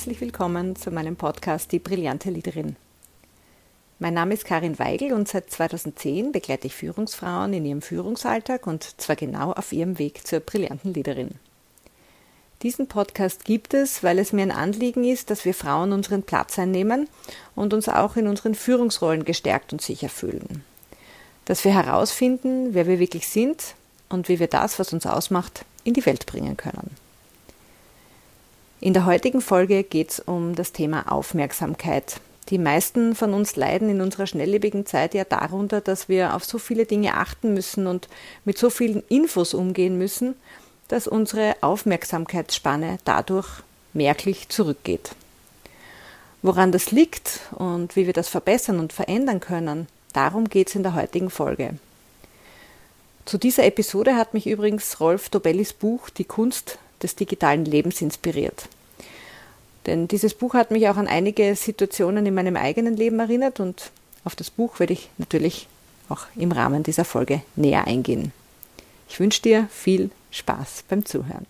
Herzlich willkommen zu meinem Podcast Die brillante Liederin. Mein Name ist Karin Weigel und seit 2010 begleite ich Führungsfrauen in ihrem Führungsalltag und zwar genau auf ihrem Weg zur brillanten Liederin. Diesen Podcast gibt es, weil es mir ein Anliegen ist, dass wir Frauen unseren Platz einnehmen und uns auch in unseren Führungsrollen gestärkt und sicher fühlen. Dass wir herausfinden, wer wir wirklich sind und wie wir das, was uns ausmacht, in die Welt bringen können. In der heutigen Folge geht es um das Thema Aufmerksamkeit. Die meisten von uns leiden in unserer schnelllebigen Zeit ja darunter, dass wir auf so viele Dinge achten müssen und mit so vielen Infos umgehen müssen, dass unsere Aufmerksamkeitsspanne dadurch merklich zurückgeht. Woran das liegt und wie wir das verbessern und verändern können, darum geht es in der heutigen Folge. Zu dieser Episode hat mich übrigens Rolf Dobellis Buch Die Kunst des digitalen Lebens inspiriert. Denn dieses Buch hat mich auch an einige Situationen in meinem eigenen Leben erinnert und auf das Buch werde ich natürlich auch im Rahmen dieser Folge näher eingehen. Ich wünsche dir viel Spaß beim Zuhören.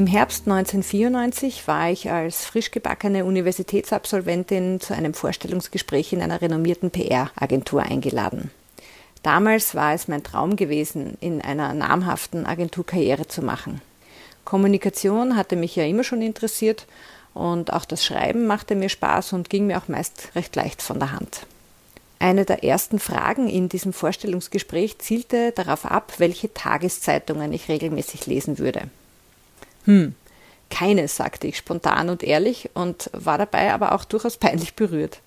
Im Herbst 1994 war ich als frisch gebackene Universitätsabsolventin zu einem Vorstellungsgespräch in einer renommierten PR-Agentur eingeladen. Damals war es mein Traum gewesen, in einer namhaften Agentur Karriere zu machen. Kommunikation hatte mich ja immer schon interessiert und auch das Schreiben machte mir Spaß und ging mir auch meist recht leicht von der Hand. Eine der ersten Fragen in diesem Vorstellungsgespräch zielte darauf ab, welche Tageszeitungen ich regelmäßig lesen würde. Hm, keine, sagte ich spontan und ehrlich und war dabei aber auch durchaus peinlich berührt.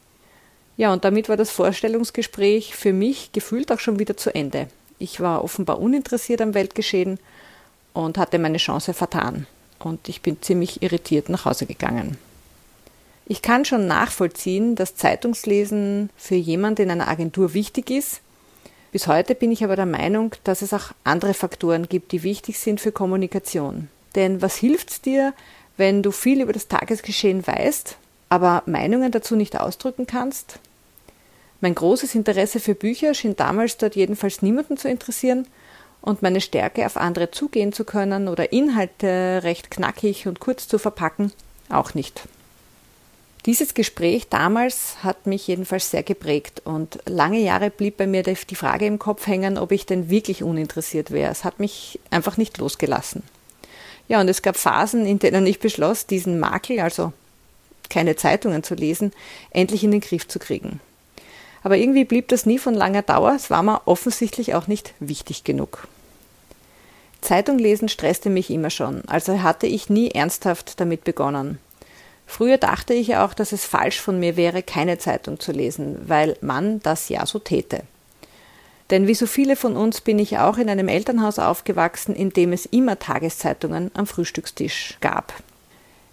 Ja, und damit war das Vorstellungsgespräch für mich gefühlt auch schon wieder zu Ende. Ich war offenbar uninteressiert am Weltgeschehen und hatte meine Chance vertan und ich bin ziemlich irritiert nach Hause gegangen. Ich kann schon nachvollziehen, dass Zeitungslesen für jemand in einer Agentur wichtig ist. Bis heute bin ich aber der Meinung, dass es auch andere Faktoren gibt, die wichtig sind für Kommunikation. Denn was hilft dir, wenn du viel über das Tagesgeschehen weißt, aber Meinungen dazu nicht ausdrücken kannst? Mein großes Interesse für Bücher schien damals dort jedenfalls niemanden zu interessieren und meine Stärke, auf andere zugehen zu können oder Inhalte recht knackig und kurz zu verpacken, auch nicht. Dieses Gespräch damals hat mich jedenfalls sehr geprägt und lange Jahre blieb bei mir die Frage im Kopf hängen, ob ich denn wirklich uninteressiert wäre. Es hat mich einfach nicht losgelassen. Ja, und es gab Phasen, in denen ich beschloss, diesen Makel, also keine Zeitungen zu lesen, endlich in den Griff zu kriegen. Aber irgendwie blieb das nie von langer Dauer, es war mir offensichtlich auch nicht wichtig genug. Zeitung lesen stresste mich immer schon, also hatte ich nie ernsthaft damit begonnen. Früher dachte ich auch, dass es falsch von mir wäre, keine Zeitung zu lesen, weil man das ja so täte. Denn wie so viele von uns bin ich auch in einem Elternhaus aufgewachsen, in dem es immer Tageszeitungen am Frühstückstisch gab.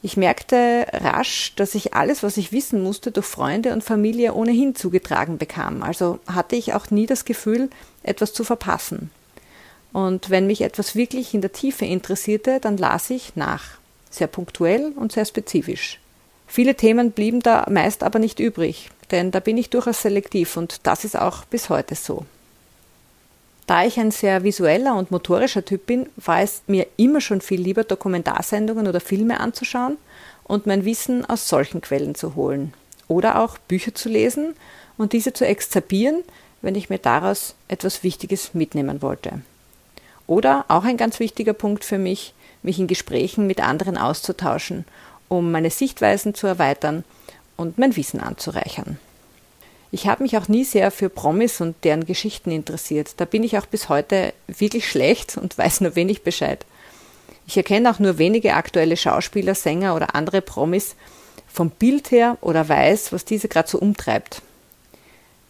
Ich merkte rasch, dass ich alles, was ich wissen musste, durch Freunde und Familie ohnehin zugetragen bekam. Also hatte ich auch nie das Gefühl, etwas zu verpassen. Und wenn mich etwas wirklich in der Tiefe interessierte, dann las ich nach. Sehr punktuell und sehr spezifisch. Viele Themen blieben da meist aber nicht übrig, denn da bin ich durchaus selektiv und das ist auch bis heute so. Da ich ein sehr visueller und motorischer Typ bin, war es mir immer schon viel lieber, Dokumentarsendungen oder Filme anzuschauen und mein Wissen aus solchen Quellen zu holen. Oder auch Bücher zu lesen und diese zu exzerpieren, wenn ich mir daraus etwas Wichtiges mitnehmen wollte. Oder auch ein ganz wichtiger Punkt für mich, mich in Gesprächen mit anderen auszutauschen, um meine Sichtweisen zu erweitern und mein Wissen anzureichern. Ich habe mich auch nie sehr für Promis und deren Geschichten interessiert. Da bin ich auch bis heute wirklich schlecht und weiß nur wenig Bescheid. Ich erkenne auch nur wenige aktuelle Schauspieler, Sänger oder andere Promis vom Bild her oder weiß, was diese gerade so umtreibt.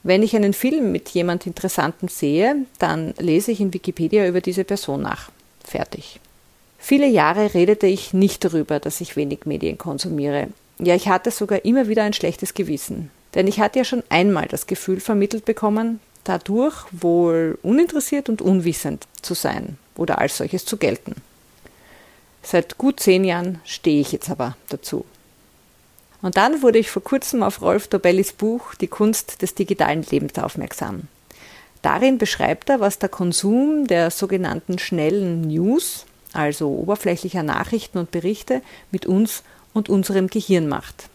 Wenn ich einen Film mit jemand Interessantem sehe, dann lese ich in Wikipedia über diese Person nach. Fertig. Viele Jahre redete ich nicht darüber, dass ich wenig Medien konsumiere. Ja, ich hatte sogar immer wieder ein schlechtes Gewissen. Denn ich hatte ja schon einmal das Gefühl vermittelt bekommen, dadurch wohl uninteressiert und unwissend zu sein oder als solches zu gelten. Seit gut zehn Jahren stehe ich jetzt aber dazu. Und dann wurde ich vor kurzem auf Rolf Dobellis Buch Die Kunst des digitalen Lebens aufmerksam. Darin beschreibt er, was der Konsum der sogenannten schnellen News, also oberflächlicher Nachrichten und Berichte, mit uns und unserem Gehirn macht.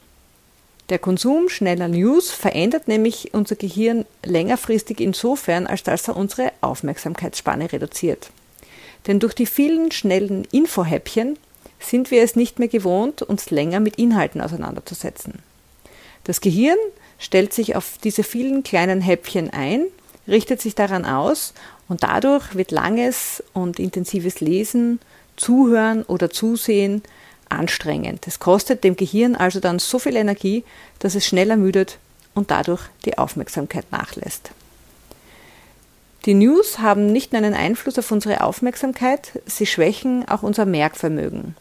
Der Konsum schneller News verändert nämlich unser Gehirn längerfristig insofern, als dass er unsere Aufmerksamkeitsspanne reduziert. Denn durch die vielen schnellen Infohäppchen sind wir es nicht mehr gewohnt, uns länger mit Inhalten auseinanderzusetzen. Das Gehirn stellt sich auf diese vielen kleinen Häppchen ein, richtet sich daran aus und dadurch wird langes und intensives Lesen, Zuhören oder Zusehen anstrengend. Es kostet dem Gehirn also dann so viel Energie, dass es schnell ermüdet und dadurch die Aufmerksamkeit nachlässt. Die News haben nicht nur einen Einfluss auf unsere Aufmerksamkeit, sie schwächen auch unser Merkvermögen.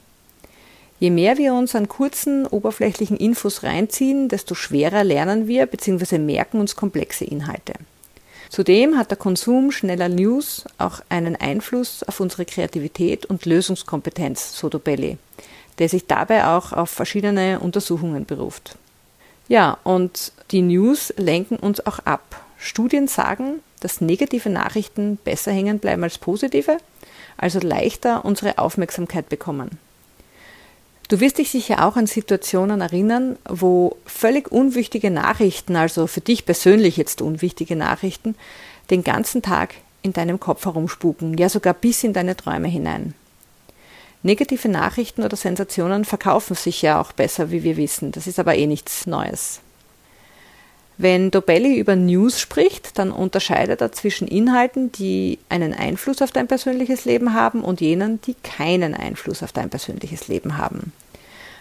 Je mehr wir uns an kurzen, oberflächlichen Infos reinziehen, desto schwerer lernen wir bzw. merken uns komplexe Inhalte. Zudem hat der Konsum schneller News auch einen Einfluss auf unsere Kreativität und Lösungskompetenz, so Dobelli, der sich dabei auch auf verschiedene Untersuchungen beruft. Ja, und die News lenken uns auch ab. Studien sagen, dass negative Nachrichten besser hängen bleiben als positive, also leichter unsere Aufmerksamkeit bekommen. Du wirst dich sicher auch an Situationen erinnern, wo völlig unwichtige Nachrichten, also für dich persönlich jetzt unwichtige Nachrichten, den ganzen Tag in deinem Kopf herumspuken, ja sogar bis in deine Träume hinein. Negative Nachrichten oder Sensationen verkaufen sich ja auch besser, wie wir wissen. Das ist aber eh nichts Neues. Wenn Dobelli über News spricht, dann unterscheidet er zwischen Inhalten, die einen Einfluss auf dein persönliches Leben haben und jenen, die keinen Einfluss auf dein persönliches Leben haben.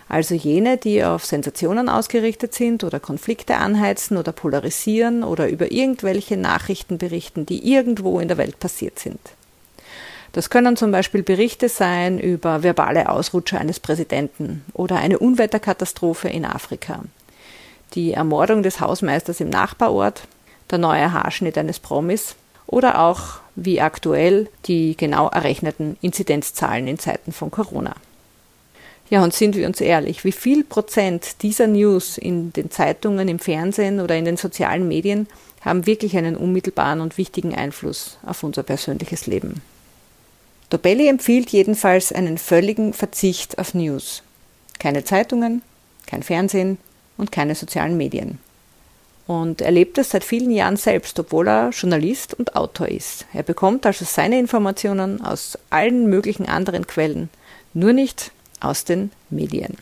Also jene, die auf Sensationen ausgerichtet sind oder Konflikte anheizen oder polarisieren oder über irgendwelche Nachrichten berichten, die irgendwo in der Welt passiert sind. Das können zum Beispiel Berichte sein über verbale Ausrutscher eines Präsidenten oder eine Unwetterkatastrophe in Afrika die Ermordung des Hausmeisters im Nachbarort, der neue Haarschnitt eines Promis oder auch, wie aktuell, die genau errechneten Inzidenzzahlen in Zeiten von Corona. Ja, und sind wir uns ehrlich, wie viel Prozent dieser News in den Zeitungen, im Fernsehen oder in den sozialen Medien haben wirklich einen unmittelbaren und wichtigen Einfluss auf unser persönliches Leben? Dobelli empfiehlt jedenfalls einen völligen Verzicht auf News. Keine Zeitungen, kein Fernsehen, und keine sozialen Medien. Und er lebt es seit vielen Jahren selbst, obwohl er Journalist und Autor ist. Er bekommt also seine Informationen aus allen möglichen anderen Quellen, nur nicht aus den Medien.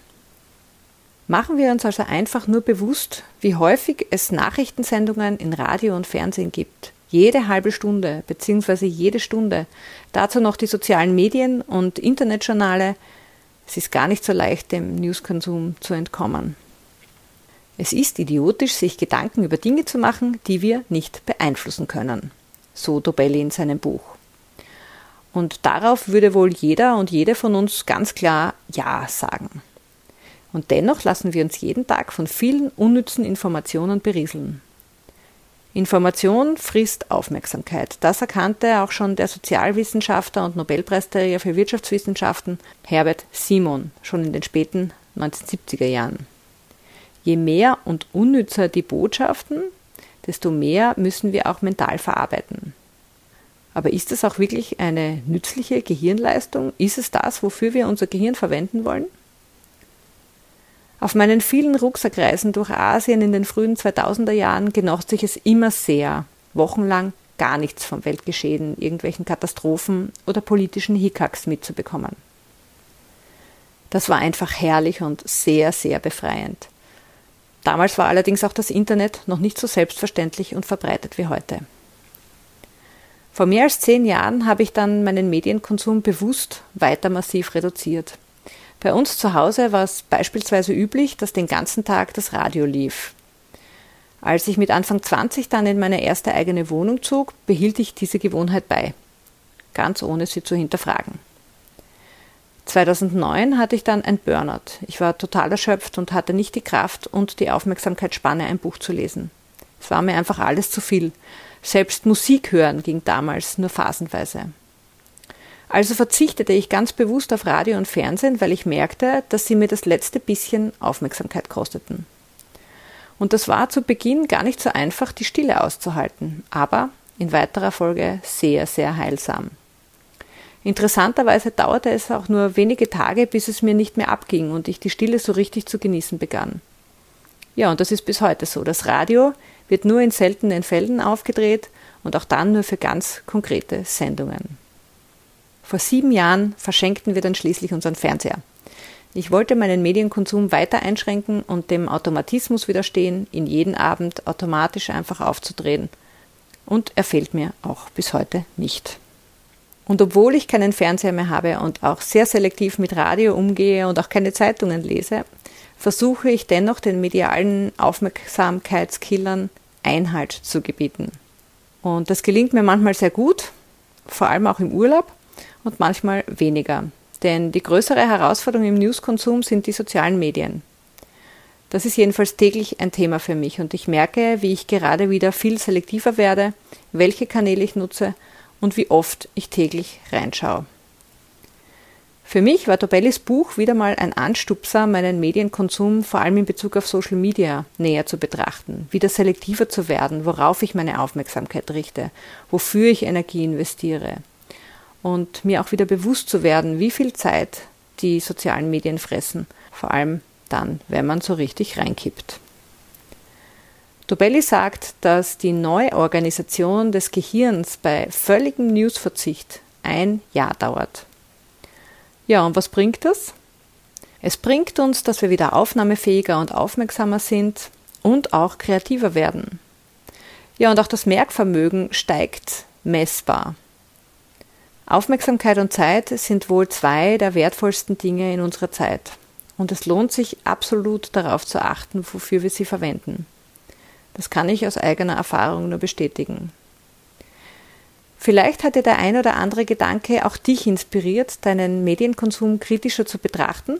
Machen wir uns also einfach nur bewusst, wie häufig es Nachrichtensendungen in Radio und Fernsehen gibt. Jede halbe Stunde bzw. jede Stunde. Dazu noch die sozialen Medien und Internetjournale. Es ist gar nicht so leicht, dem Newskonsum zu entkommen. Es ist idiotisch, sich Gedanken über Dinge zu machen, die wir nicht beeinflussen können. So Dobelli in seinem Buch. Und darauf würde wohl jeder und jede von uns ganz klar Ja sagen. Und dennoch lassen wir uns jeden Tag von vielen unnützen Informationen berieseln. Information frisst Aufmerksamkeit. Das erkannte auch schon der Sozialwissenschaftler und Nobelpreisträger für Wirtschaftswissenschaften Herbert Simon schon in den späten 1970er Jahren. Je mehr und unnützer die Botschaften, desto mehr müssen wir auch mental verarbeiten. Aber ist das auch wirklich eine nützliche Gehirnleistung? Ist es das, wofür wir unser Gehirn verwenden wollen? Auf meinen vielen Rucksackreisen durch Asien in den frühen 2000er Jahren genoss ich es immer sehr, wochenlang gar nichts vom Weltgeschehen, irgendwelchen Katastrophen oder politischen Hickacks mitzubekommen. Das war einfach herrlich und sehr, sehr befreiend. Damals war allerdings auch das Internet noch nicht so selbstverständlich und verbreitet wie heute. Vor mehr als zehn Jahren habe ich dann meinen Medienkonsum bewusst weiter massiv reduziert. Bei uns zu Hause war es beispielsweise üblich, dass den ganzen Tag das Radio lief. Als ich mit Anfang 20 dann in meine erste eigene Wohnung zog, behielt ich diese Gewohnheit bei, ganz ohne sie zu hinterfragen. 2009 hatte ich dann ein Burnout. Ich war total erschöpft und hatte nicht die Kraft und die Aufmerksamkeitsspanne, ein Buch zu lesen. Es war mir einfach alles zu viel. Selbst Musik hören ging damals nur phasenweise. Also verzichtete ich ganz bewusst auf Radio und Fernsehen, weil ich merkte, dass sie mir das letzte bisschen Aufmerksamkeit kosteten. Und das war zu Beginn gar nicht so einfach, die Stille auszuhalten. Aber in weiterer Folge sehr, sehr heilsam. Interessanterweise dauerte es auch nur wenige Tage, bis es mir nicht mehr abging und ich die Stille so richtig zu genießen begann. Ja, und das ist bis heute so. Das Radio wird nur in seltenen Fällen aufgedreht und auch dann nur für ganz konkrete Sendungen. Vor sieben Jahren verschenkten wir dann schließlich unseren Fernseher. Ich wollte meinen Medienkonsum weiter einschränken und dem Automatismus widerstehen, ihn jeden Abend automatisch einfach aufzudrehen. Und er fehlt mir auch bis heute nicht. Und obwohl ich keinen Fernseher mehr habe und auch sehr selektiv mit Radio umgehe und auch keine Zeitungen lese, versuche ich dennoch den medialen Aufmerksamkeitskillern Einhalt zu gebieten. Und das gelingt mir manchmal sehr gut, vor allem auch im Urlaub und manchmal weniger. Denn die größere Herausforderung im Newskonsum sind die sozialen Medien. Das ist jedenfalls täglich ein Thema für mich und ich merke, wie ich gerade wieder viel selektiver werde, welche Kanäle ich nutze und wie oft ich täglich reinschaue. Für mich war Tobellis Buch wieder mal ein Anstupser, meinen Medienkonsum vor allem in Bezug auf Social Media näher zu betrachten, wieder selektiver zu werden, worauf ich meine Aufmerksamkeit richte, wofür ich Energie investiere und mir auch wieder bewusst zu werden, wie viel Zeit die sozialen Medien fressen, vor allem dann, wenn man so richtig reinkippt. Dobelli sagt, dass die Neuorganisation des Gehirns bei völligem Newsverzicht ein Jahr dauert. Ja, und was bringt das? Es bringt uns, dass wir wieder aufnahmefähiger und aufmerksamer sind und auch kreativer werden. Ja, und auch das Merkvermögen steigt messbar. Aufmerksamkeit und Zeit sind wohl zwei der wertvollsten Dinge in unserer Zeit. Und es lohnt sich absolut darauf zu achten, wofür wir sie verwenden. Das kann ich aus eigener Erfahrung nur bestätigen. Vielleicht hat dir der ein oder andere Gedanke auch dich inspiriert, deinen Medienkonsum kritischer zu betrachten.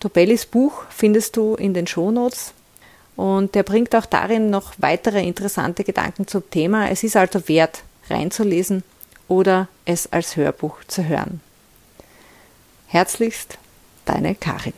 Tobellis Buch findest du in den Shownotes und der bringt auch darin noch weitere interessante Gedanken zum Thema. Es ist also wert, reinzulesen oder es als Hörbuch zu hören. Herzlichst, deine Karin.